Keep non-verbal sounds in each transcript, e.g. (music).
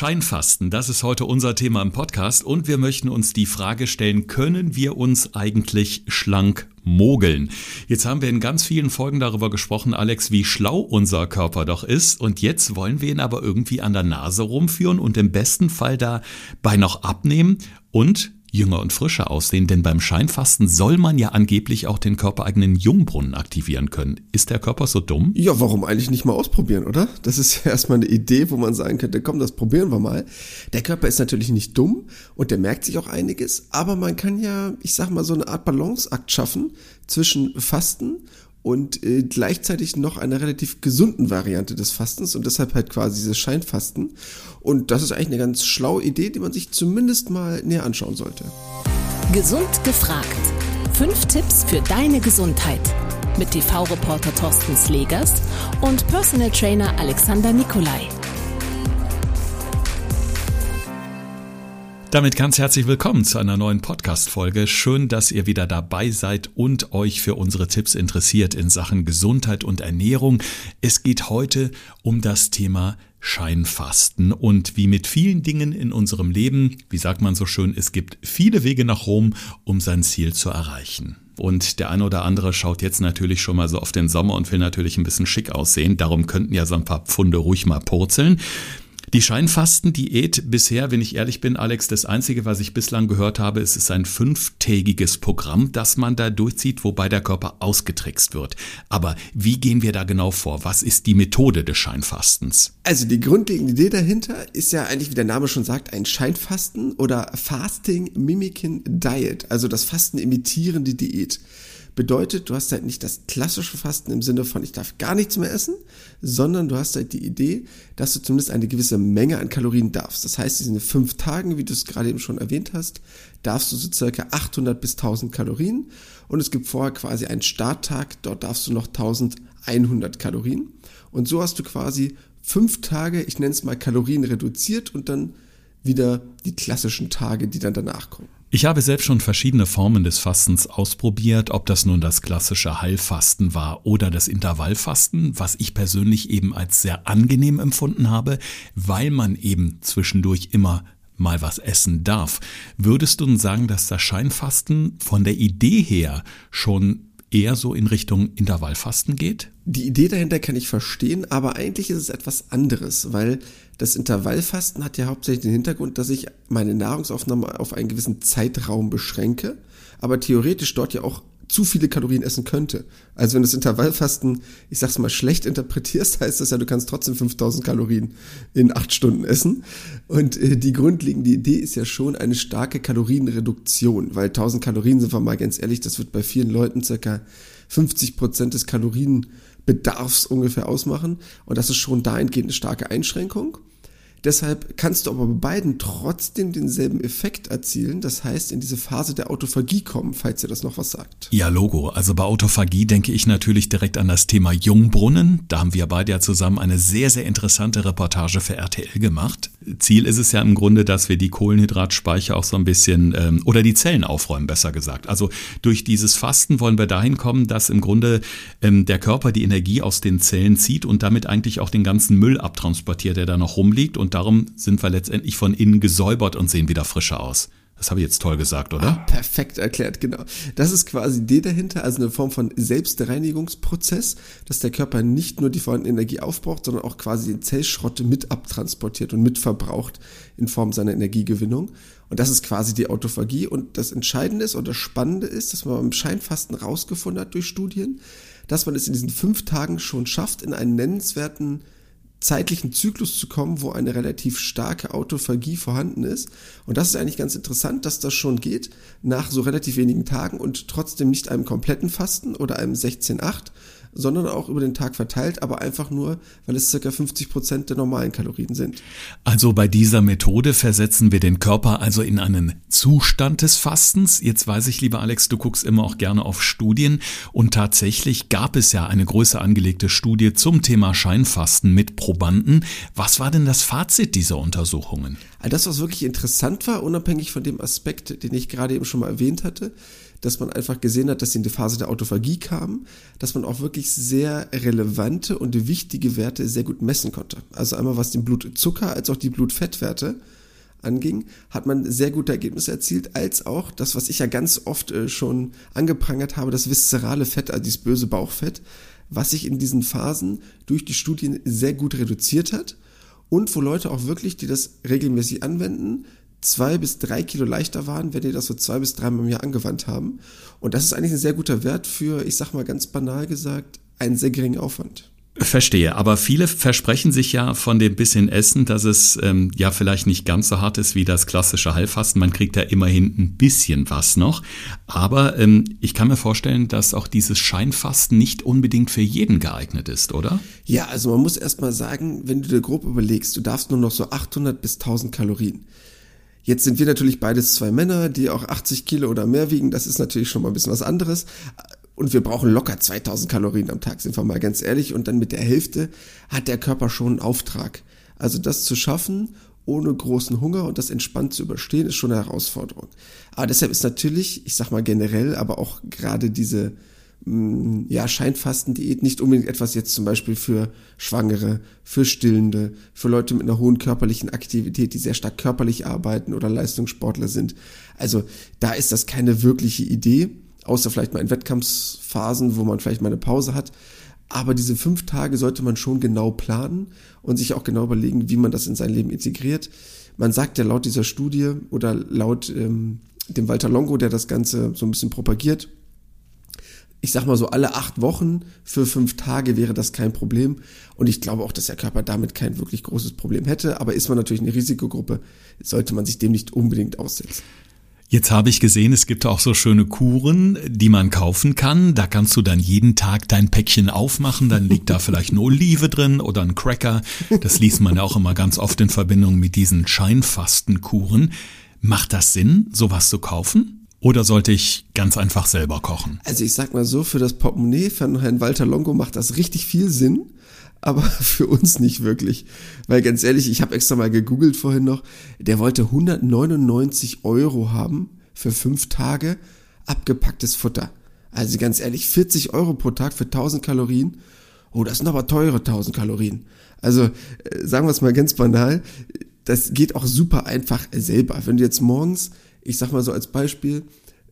Scheinfasten, das ist heute unser Thema im Podcast und wir möchten uns die Frage stellen, können wir uns eigentlich schlank mogeln? Jetzt haben wir in ganz vielen Folgen darüber gesprochen, Alex, wie schlau unser Körper doch ist und jetzt wollen wir ihn aber irgendwie an der Nase rumführen und im besten Fall dabei noch abnehmen und jünger und frischer aussehen, denn beim Scheinfasten soll man ja angeblich auch den körpereigenen Jungbrunnen aktivieren können. Ist der Körper so dumm? Ja, warum eigentlich nicht mal ausprobieren, oder? Das ist ja (laughs) erstmal eine Idee, wo man sagen könnte, komm, das probieren wir mal. Der Körper ist natürlich nicht dumm und der merkt sich auch einiges, aber man kann ja, ich sag mal, so eine Art Balanceakt schaffen zwischen Fasten und äh, gleichzeitig noch einer relativ gesunden Variante des Fastens und deshalb halt quasi dieses Scheinfasten. Und das ist eigentlich eine ganz schlaue Idee, die man sich zumindest mal näher anschauen sollte. Gesund gefragt. Fünf Tipps für deine Gesundheit. Mit TV-Reporter Thorsten Slegers und Personal Trainer Alexander Nikolai. Damit ganz herzlich willkommen zu einer neuen Podcast-Folge. Schön, dass ihr wieder dabei seid und euch für unsere Tipps interessiert in Sachen Gesundheit und Ernährung. Es geht heute um das Thema Scheinfasten und wie mit vielen Dingen in unserem Leben, wie sagt man so schön, es gibt viele Wege nach Rom, um sein Ziel zu erreichen. Und der eine oder andere schaut jetzt natürlich schon mal so auf den Sommer und will natürlich ein bisschen schick aussehen. Darum könnten ja so ein paar Pfunde ruhig mal purzeln. Die Scheinfastendiät bisher, wenn ich ehrlich bin, Alex, das Einzige, was ich bislang gehört habe, ist, es ist ein fünftägiges Programm, das man da durchzieht, wobei der Körper ausgetrickst wird. Aber wie gehen wir da genau vor? Was ist die Methode des Scheinfastens? Also die grundlegende Idee dahinter ist ja eigentlich, wie der Name schon sagt, ein Scheinfasten oder Fasting Mimicking Diet, also das Fasten imitierende Diät. Bedeutet, du hast halt nicht das klassische Fasten im Sinne von, ich darf gar nichts mehr essen, sondern du hast halt die Idee, dass du zumindest eine gewisse Menge an Kalorien darfst. Das heißt, in fünf Tagen, wie du es gerade eben schon erwähnt hast, darfst du so circa 800 bis 1000 Kalorien und es gibt vorher quasi einen Starttag, dort darfst du noch 1100 Kalorien und so hast du quasi fünf Tage, ich nenne es mal Kalorien reduziert und dann wieder die klassischen Tage, die dann danach kommen. Ich habe selbst schon verschiedene Formen des Fastens ausprobiert, ob das nun das klassische Heilfasten war oder das Intervallfasten, was ich persönlich eben als sehr angenehm empfunden habe, weil man eben zwischendurch immer mal was essen darf. Würdest du nun sagen, dass das Scheinfasten von der Idee her schon eher so in Richtung Intervallfasten geht? Die Idee dahinter kann ich verstehen, aber eigentlich ist es etwas anderes, weil das Intervallfasten hat ja hauptsächlich den Hintergrund, dass ich meine Nahrungsaufnahme auf einen gewissen Zeitraum beschränke, aber theoretisch dort ja auch zu viele Kalorien essen könnte. Also wenn du das Intervallfasten, ich sag's mal, schlecht interpretierst, (laughs) heißt das ja, du kannst trotzdem 5000 Kalorien in acht Stunden essen. Und äh, die grundlegende Idee ist ja schon eine starke Kalorienreduktion, weil 1000 Kalorien, sind wir mal ganz ehrlich, das wird bei vielen Leuten circa 50 Prozent des Kalorienbedarfs ungefähr ausmachen. Und das ist schon dahingehend eine starke Einschränkung. Deshalb kannst du aber bei beiden trotzdem denselben Effekt erzielen. Das heißt, in diese Phase der Autophagie kommen, falls ihr das noch was sagt. Ja, Logo. Also bei Autophagie denke ich natürlich direkt an das Thema Jungbrunnen. Da haben wir beide ja zusammen eine sehr, sehr interessante Reportage für RTL gemacht. Ziel ist es ja im Grunde, dass wir die Kohlenhydratspeicher auch so ein bisschen ähm, oder die Zellen aufräumen, besser gesagt. Also durch dieses Fasten wollen wir dahin kommen, dass im Grunde ähm, der Körper die Energie aus den Zellen zieht und damit eigentlich auch den ganzen Müll abtransportiert, der da noch rumliegt und und darum sind wir letztendlich von innen gesäubert und sehen wieder frischer aus. Das habe ich jetzt toll gesagt, oder? Ah, perfekt erklärt, genau. Das ist quasi die dahinter, also eine Form von Selbstreinigungsprozess, dass der Körper nicht nur die vorhandene Energie aufbraucht, sondern auch quasi den Zellschrott mit abtransportiert und mitverbraucht in Form seiner Energiegewinnung. Und das ist quasi die Autophagie. Und das Entscheidende ist das Spannende ist, dass man beim Scheinfasten rausgefunden hat durch Studien, dass man es in diesen fünf Tagen schon schafft, in einen nennenswerten zeitlichen Zyklus zu kommen, wo eine relativ starke Autophagie vorhanden ist. Und das ist eigentlich ganz interessant, dass das schon geht nach so relativ wenigen Tagen und trotzdem nicht einem kompletten Fasten oder einem 16-8, sondern auch über den Tag verteilt, aber einfach nur, weil es circa 50 Prozent der normalen Kalorien sind. Also bei dieser Methode versetzen wir den Körper also in einen Zustand des Fastens. Jetzt weiß ich, lieber Alex, du guckst immer auch gerne auf Studien und tatsächlich gab es ja eine größer angelegte Studie zum Thema Scheinfasten mit Probanden. Was war denn das Fazit dieser Untersuchungen? Das, was wirklich interessant war, unabhängig von dem Aspekt, den ich gerade eben schon mal erwähnt hatte, dass man einfach gesehen hat, dass sie in die Phase der Autophagie kamen, dass man auch wirklich sehr relevante und wichtige Werte sehr gut messen konnte. Also einmal was den Blutzucker als auch die Blutfettwerte anging, hat man sehr gute Ergebnisse erzielt, als auch das, was ich ja ganz oft äh, schon angeprangert habe, das viszerale Fett, also dieses böse Bauchfett, was sich in diesen Phasen durch die Studien sehr gut reduziert hat und wo Leute auch wirklich, die das regelmäßig anwenden, zwei bis drei Kilo leichter waren, wenn die das so zwei bis dreimal im Jahr angewandt haben. Und das ist eigentlich ein sehr guter Wert für, ich sag mal ganz banal gesagt, einen sehr geringen Aufwand. Verstehe, aber viele versprechen sich ja von dem bisschen Essen, dass es ähm, ja vielleicht nicht ganz so hart ist wie das klassische Heilfasten. Man kriegt da immerhin ein bisschen was noch. Aber ähm, ich kann mir vorstellen, dass auch dieses Scheinfasten nicht unbedingt für jeden geeignet ist, oder? Ja, also man muss erst mal sagen, wenn du dir grob überlegst, du darfst nur noch so 800 bis 1000 Kalorien. Jetzt sind wir natürlich beides zwei Männer, die auch 80 Kilo oder mehr wiegen. Das ist natürlich schon mal ein bisschen was anderes. Und wir brauchen locker 2000 Kalorien am Tag, sind wir mal ganz ehrlich. Und dann mit der Hälfte hat der Körper schon einen Auftrag. Also das zu schaffen, ohne großen Hunger und das entspannt zu überstehen, ist schon eine Herausforderung. Aber deshalb ist natürlich, ich sag mal generell, aber auch gerade diese ja, Scheinfastendiät nicht unbedingt etwas jetzt zum Beispiel für Schwangere, für Stillende, für Leute mit einer hohen körperlichen Aktivität, die sehr stark körperlich arbeiten oder Leistungssportler sind. Also da ist das keine wirkliche Idee außer vielleicht mal in Wettkampfphasen, wo man vielleicht mal eine Pause hat. Aber diese fünf Tage sollte man schon genau planen und sich auch genau überlegen, wie man das in sein Leben integriert. Man sagt ja laut dieser Studie oder laut ähm, dem Walter Longo, der das Ganze so ein bisschen propagiert, ich sag mal so alle acht Wochen für fünf Tage wäre das kein Problem. Und ich glaube auch, dass der Körper damit kein wirklich großes Problem hätte. Aber ist man natürlich eine Risikogruppe, sollte man sich dem nicht unbedingt aussetzen. Jetzt habe ich gesehen, es gibt auch so schöne Kuren, die man kaufen kann. Da kannst du dann jeden Tag dein Päckchen aufmachen, dann liegt da vielleicht eine Olive drin oder ein Cracker. Das liest man ja auch immer ganz oft in Verbindung mit diesen Scheinfastenkuren. Macht das Sinn, sowas zu kaufen? Oder sollte ich ganz einfach selber kochen? Also ich sag mal so, für das Portemonnaie von Herrn Walter Longo macht das richtig viel Sinn aber (laughs) für uns nicht wirklich. Weil ganz ehrlich, ich habe extra mal gegoogelt vorhin noch, der wollte 199 Euro haben für fünf Tage abgepacktes Futter. Also ganz ehrlich, 40 Euro pro Tag für 1000 Kalorien. Oh, das sind aber teure 1000 Kalorien. Also äh, sagen wir es mal ganz banal, das geht auch super einfach selber. Wenn du jetzt morgens, ich sag mal so als Beispiel,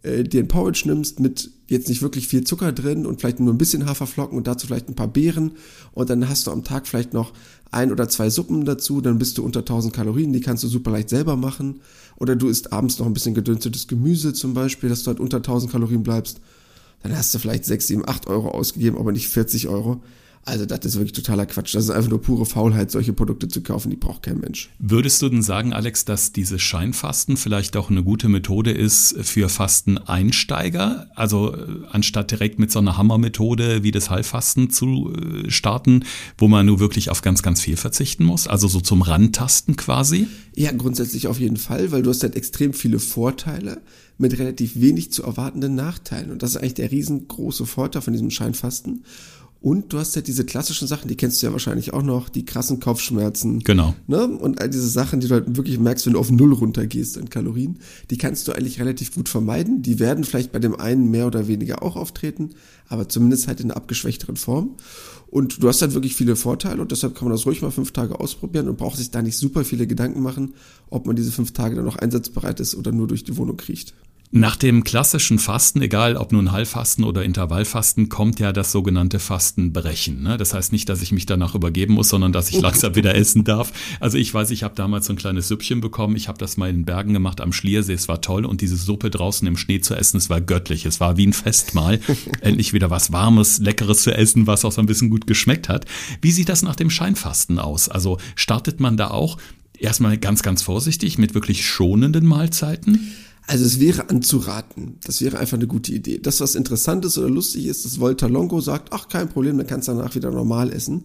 äh, dir ein Porridge nimmst mit jetzt nicht wirklich viel Zucker drin und vielleicht nur ein bisschen Haferflocken und dazu vielleicht ein paar Beeren und dann hast du am Tag vielleicht noch ein oder zwei Suppen dazu, dann bist du unter 1000 Kalorien, die kannst du super leicht selber machen. Oder du isst abends noch ein bisschen gedünstetes Gemüse zum Beispiel, dass du halt unter 1000 Kalorien bleibst. Dann hast du vielleicht 6, 7, 8 Euro ausgegeben, aber nicht 40 Euro. Also das ist wirklich totaler Quatsch. Das ist einfach nur pure Faulheit, solche Produkte zu kaufen, die braucht kein Mensch. Würdest du denn sagen, Alex, dass dieses Scheinfasten vielleicht auch eine gute Methode ist für Fasteneinsteiger? Also äh, anstatt direkt mit so einer Hammermethode wie das Heilfasten zu äh, starten, wo man nur wirklich auf ganz, ganz viel verzichten muss? Also so zum Rantasten quasi? Ja, grundsätzlich auf jeden Fall, weil du hast halt extrem viele Vorteile mit relativ wenig zu erwartenden Nachteilen. Und das ist eigentlich der riesengroße Vorteil von diesem Scheinfasten. Und du hast ja diese klassischen Sachen, die kennst du ja wahrscheinlich auch noch, die krassen Kopfschmerzen. Genau. Ne? Und all diese Sachen, die du halt wirklich merkst, wenn du auf Null runtergehst an Kalorien, die kannst du eigentlich relativ gut vermeiden. Die werden vielleicht bei dem einen mehr oder weniger auch auftreten, aber zumindest halt in einer abgeschwächteren Form. Und du hast halt wirklich viele Vorteile und deshalb kann man das ruhig mal fünf Tage ausprobieren und braucht sich da nicht super viele Gedanken machen, ob man diese fünf Tage dann noch einsatzbereit ist oder nur durch die Wohnung kriecht. Nach dem klassischen Fasten, egal ob nun Heilfasten oder Intervallfasten, kommt ja das sogenannte Fastenbrechen. Ne? Das heißt nicht, dass ich mich danach übergeben muss, sondern dass ich langsam wieder essen darf. Also ich weiß, ich habe damals so ein kleines Süppchen bekommen. Ich habe das mal in den Bergen gemacht am Schliersee. Es war toll und diese Suppe draußen im Schnee zu essen, es war göttlich. Es war wie ein Festmahl. (laughs) Endlich wieder was Warmes, Leckeres zu essen, was auch so ein bisschen gut geschmeckt hat. Wie sieht das nach dem Scheinfasten aus? Also startet man da auch erstmal ganz, ganz vorsichtig mit wirklich schonenden Mahlzeiten? Also es wäre anzuraten. Das wäre einfach eine gute Idee. Das, was interessant ist oder lustig ist, dass Volta Longo sagt, ach, kein Problem, dann kannst du danach wieder normal essen.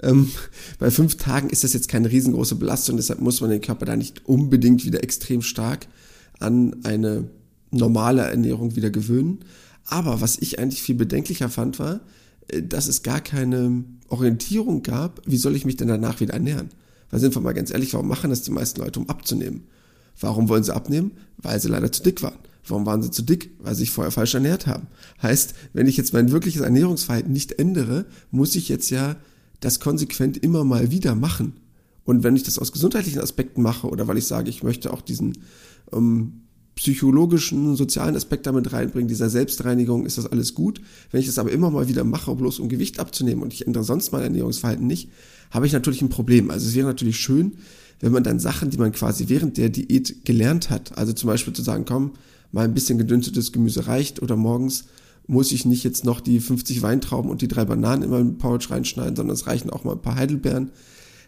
Ähm, bei fünf Tagen ist das jetzt keine riesengroße Belastung, deshalb muss man den Körper da nicht unbedingt wieder extrem stark an eine normale Ernährung wieder gewöhnen. Aber was ich eigentlich viel bedenklicher fand, war, äh, dass es gar keine Orientierung gab, wie soll ich mich denn danach wieder ernähren? Weil sind wir mal ganz ehrlich, warum machen das die meisten Leute, um abzunehmen? Warum wollen sie abnehmen? Weil sie leider zu dick waren. Warum waren sie zu dick? Weil sie sich vorher falsch ernährt haben. Heißt, wenn ich jetzt mein wirkliches Ernährungsverhalten nicht ändere, muss ich jetzt ja das konsequent immer mal wieder machen. Und wenn ich das aus gesundheitlichen Aspekten mache oder weil ich sage, ich möchte auch diesen ähm, psychologischen, sozialen Aspekt damit reinbringen, dieser Selbstreinigung, ist das alles gut. Wenn ich das aber immer mal wieder mache, bloß um Gewicht abzunehmen und ich ändere sonst mein Ernährungsverhalten nicht, habe ich natürlich ein Problem. Also es wäre natürlich schön, wenn man dann Sachen, die man quasi während der Diät gelernt hat, also zum Beispiel zu sagen, komm, mal ein bisschen gedünstetes Gemüse reicht oder morgens muss ich nicht jetzt noch die 50 Weintrauben und die drei Bananen in meinen Porridge reinschneiden, sondern es reichen auch mal ein paar Heidelbeeren.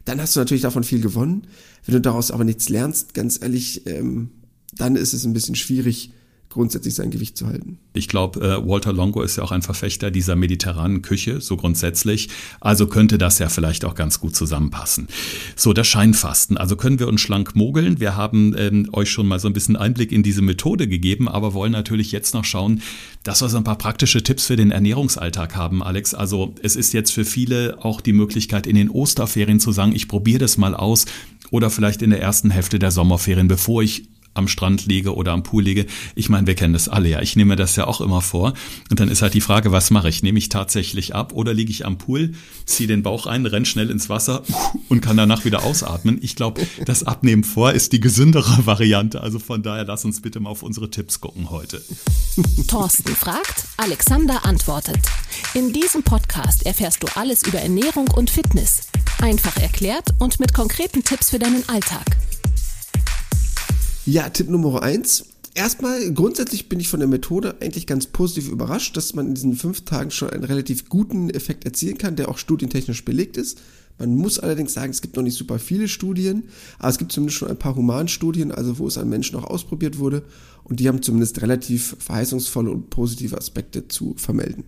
Dann hast du natürlich davon viel gewonnen. Wenn du daraus aber nichts lernst, ganz ehrlich, ähm, dann ist es ein bisschen schwierig, grundsätzlich sein Gewicht zu halten. Ich glaube, äh, Walter Longo ist ja auch ein Verfechter dieser mediterranen Küche, so grundsätzlich. Also könnte das ja vielleicht auch ganz gut zusammenpassen. So, das Scheinfasten. Also können wir uns schlank mogeln. Wir haben ähm, euch schon mal so ein bisschen Einblick in diese Methode gegeben, aber wollen natürlich jetzt noch schauen, dass wir so ein paar praktische Tipps für den Ernährungsalltag haben, Alex. Also es ist jetzt für viele auch die Möglichkeit, in den Osterferien zu sagen, ich probiere das mal aus oder vielleicht in der ersten Hälfte der Sommerferien, bevor ich am Strand liege oder am Pool liege. Ich meine, wir kennen das alle ja. Ich nehme das ja auch immer vor. Und dann ist halt die Frage, was mache ich? Nehme ich tatsächlich ab oder liege ich am Pool, ziehe den Bauch ein, renn schnell ins Wasser und kann danach wieder ausatmen? Ich glaube, das Abnehmen vor ist die gesündere (laughs) Variante. Also von daher lass uns bitte mal auf unsere Tipps gucken heute. Thorsten fragt, Alexander antwortet. In diesem Podcast erfährst du alles über Ernährung und Fitness. Einfach erklärt und mit konkreten Tipps für deinen Alltag. Ja, Tipp Nummer eins. Erstmal, grundsätzlich bin ich von der Methode eigentlich ganz positiv überrascht, dass man in diesen fünf Tagen schon einen relativ guten Effekt erzielen kann, der auch studientechnisch belegt ist. Man muss allerdings sagen, es gibt noch nicht super viele Studien, aber es gibt zumindest schon ein paar Humanstudien, also wo es an Menschen auch ausprobiert wurde, und die haben zumindest relativ verheißungsvolle und positive Aspekte zu vermelden.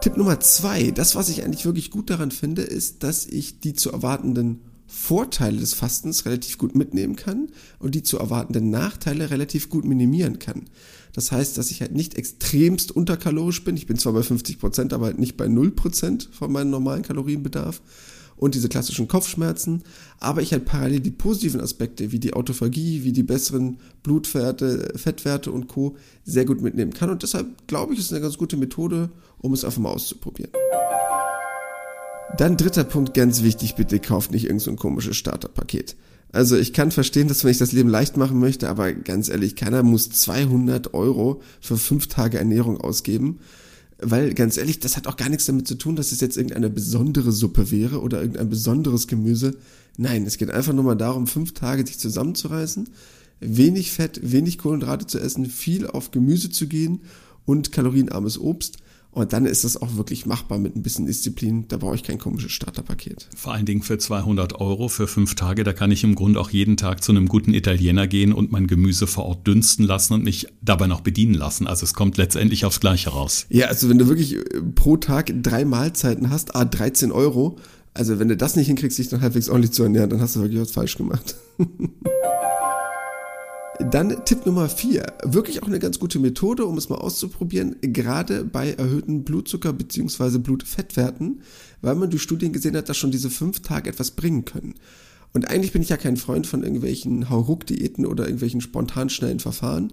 Tipp Nummer zwei, das, was ich eigentlich wirklich gut daran finde, ist, dass ich die zu erwartenden Vorteile des Fastens relativ gut mitnehmen kann und die zu erwartenden Nachteile relativ gut minimieren kann. Das heißt, dass ich halt nicht extremst unterkalorisch bin. Ich bin zwar bei 50 Prozent, aber halt nicht bei 0 Prozent von meinem normalen Kalorienbedarf und diese klassischen Kopfschmerzen, aber ich halt parallel die positiven Aspekte wie die Autophagie, wie die besseren Blutwerte, Fettwerte und Co. sehr gut mitnehmen kann und deshalb glaube ich, ist eine ganz gute Methode, um es einfach mal auszuprobieren. Dann dritter Punkt, ganz wichtig, bitte kauft nicht irgendein so komisches Starterpaket. Also ich kann verstehen, dass wenn ich das Leben leicht machen möchte, aber ganz ehrlich, keiner muss 200 Euro für fünf Tage Ernährung ausgeben. Weil ganz ehrlich, das hat auch gar nichts damit zu tun, dass es jetzt irgendeine besondere Suppe wäre oder irgendein besonderes Gemüse. Nein, es geht einfach nur mal darum, fünf Tage sich zusammenzureißen, wenig Fett, wenig Kohlenhydrate zu essen, viel auf Gemüse zu gehen und kalorienarmes Obst und dann ist es auch wirklich machbar mit ein bisschen Disziplin. Da brauche ich kein komisches Starterpaket. Vor allen Dingen für 200 Euro für fünf Tage. Da kann ich im Grunde auch jeden Tag zu einem guten Italiener gehen und mein Gemüse vor Ort dünsten lassen und mich dabei noch bedienen lassen. Also es kommt letztendlich aufs Gleiche raus. Ja, also wenn du wirklich äh, pro Tag drei Mahlzeiten hast, a 13 Euro. Also wenn du das nicht hinkriegst, dich dann halbwegs ordentlich zu ernähren, dann hast du wirklich was falsch gemacht. (laughs) Dann Tipp Nummer vier, wirklich auch eine ganz gute Methode, um es mal auszuprobieren, gerade bei erhöhten Blutzucker- bzw. Blutfettwerten, weil man durch Studien gesehen hat, dass schon diese fünf Tage etwas bringen können. Und eigentlich bin ich ja kein Freund von irgendwelchen Hauruck-Diäten oder irgendwelchen spontan schnellen Verfahren.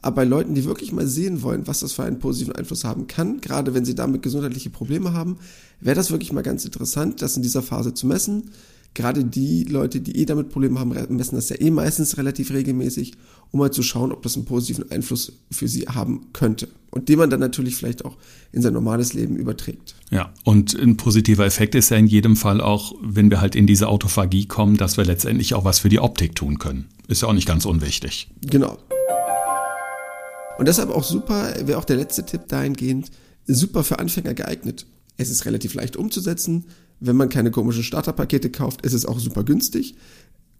Aber bei Leuten, die wirklich mal sehen wollen, was das für einen positiven Einfluss haben kann, gerade wenn sie damit gesundheitliche Probleme haben, wäre das wirklich mal ganz interessant, das in dieser Phase zu messen gerade die Leute, die eh damit Probleme haben, messen das ja eh meistens relativ regelmäßig, um mal zu schauen, ob das einen positiven Einfluss für sie haben könnte. Und den man dann natürlich vielleicht auch in sein normales Leben überträgt. Ja, und ein positiver Effekt ist ja in jedem Fall auch, wenn wir halt in diese Autophagie kommen, dass wir letztendlich auch was für die Optik tun können. Ist ja auch nicht ganz unwichtig. Genau. Und deshalb auch super, wäre auch der letzte Tipp dahingehend, super für Anfänger geeignet. Es ist relativ leicht umzusetzen. Wenn man keine komischen Starterpakete kauft, ist es auch super günstig.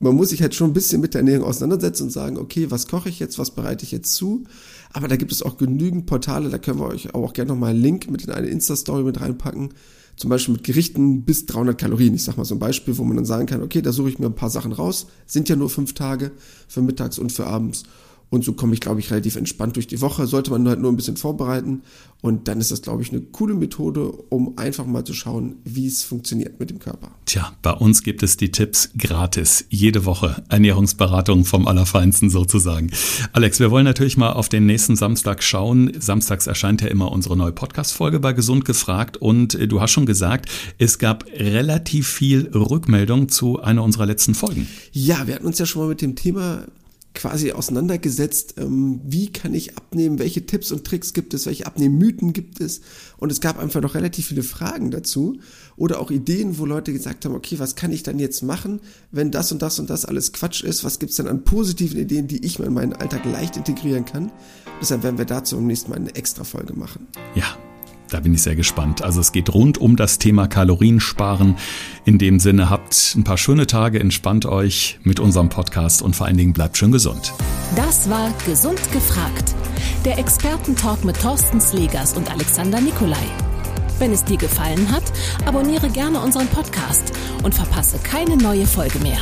Man muss sich halt schon ein bisschen mit der Ernährung auseinandersetzen und sagen, okay, was koche ich jetzt, was bereite ich jetzt zu? Aber da gibt es auch genügend Portale, da können wir euch auch gerne nochmal einen Link mit in eine Insta-Story mit reinpacken. Zum Beispiel mit Gerichten bis 300 Kalorien. Ich sag mal so ein Beispiel, wo man dann sagen kann, okay, da suche ich mir ein paar Sachen raus. Sind ja nur fünf Tage für mittags und für abends Und so komme ich, glaube ich, relativ entspannt durch die Woche. Sollte man halt nur ein bisschen vorbereiten. Und dann ist das, glaube ich, eine coole Methode, um einfach mal zu schauen, wie es funktioniert mit dem Körper. Tja, bei uns gibt es die Tipps gratis. Jede Woche. Ernährungsberatung vom Allerfeinsten sozusagen. Alex, wir wollen natürlich mal auf den nächsten Samstag schauen. Samstags erscheint ja immer unsere neue Podcast-Folge bei Gesund gefragt. Und äh, du hast schon gesagt, es gab relativ viel Rückmeldung zu einer unserer letzten Folgen. Ja, wir hatten uns ja schon mal mit dem Thema quasi auseinandergesetzt, ähm, wie kann ich abnehmen, welche Tipps und Tricks gibt es, welche Abnehmmythen gibt es. Und es gab einfach noch relativ viele Fragen dazu oder auch Ideen, wo Leute gesagt haben, okay, was kann ich dann jetzt machen, wenn das und das und das alles Quatsch ist? Was gibt es denn an positiven Ideen, die ich in meinen Alltag leicht integrieren kann? Deshalb werden wir dazu im nächsten Mal eine extra Folge machen. Ja, da bin ich sehr gespannt. Also es geht rund um das Thema Kaloriensparen. In dem Sinne habt ein paar schöne Tage, entspannt euch mit unserem Podcast und vor allen Dingen bleibt schön gesund. Das war Gesund gefragt. Der Expertentalk mit Thorsten Slegers und Alexander Nikolai. Wenn es dir gefallen hat, abonniere gerne unseren Podcast und verpasse keine neue Folge mehr.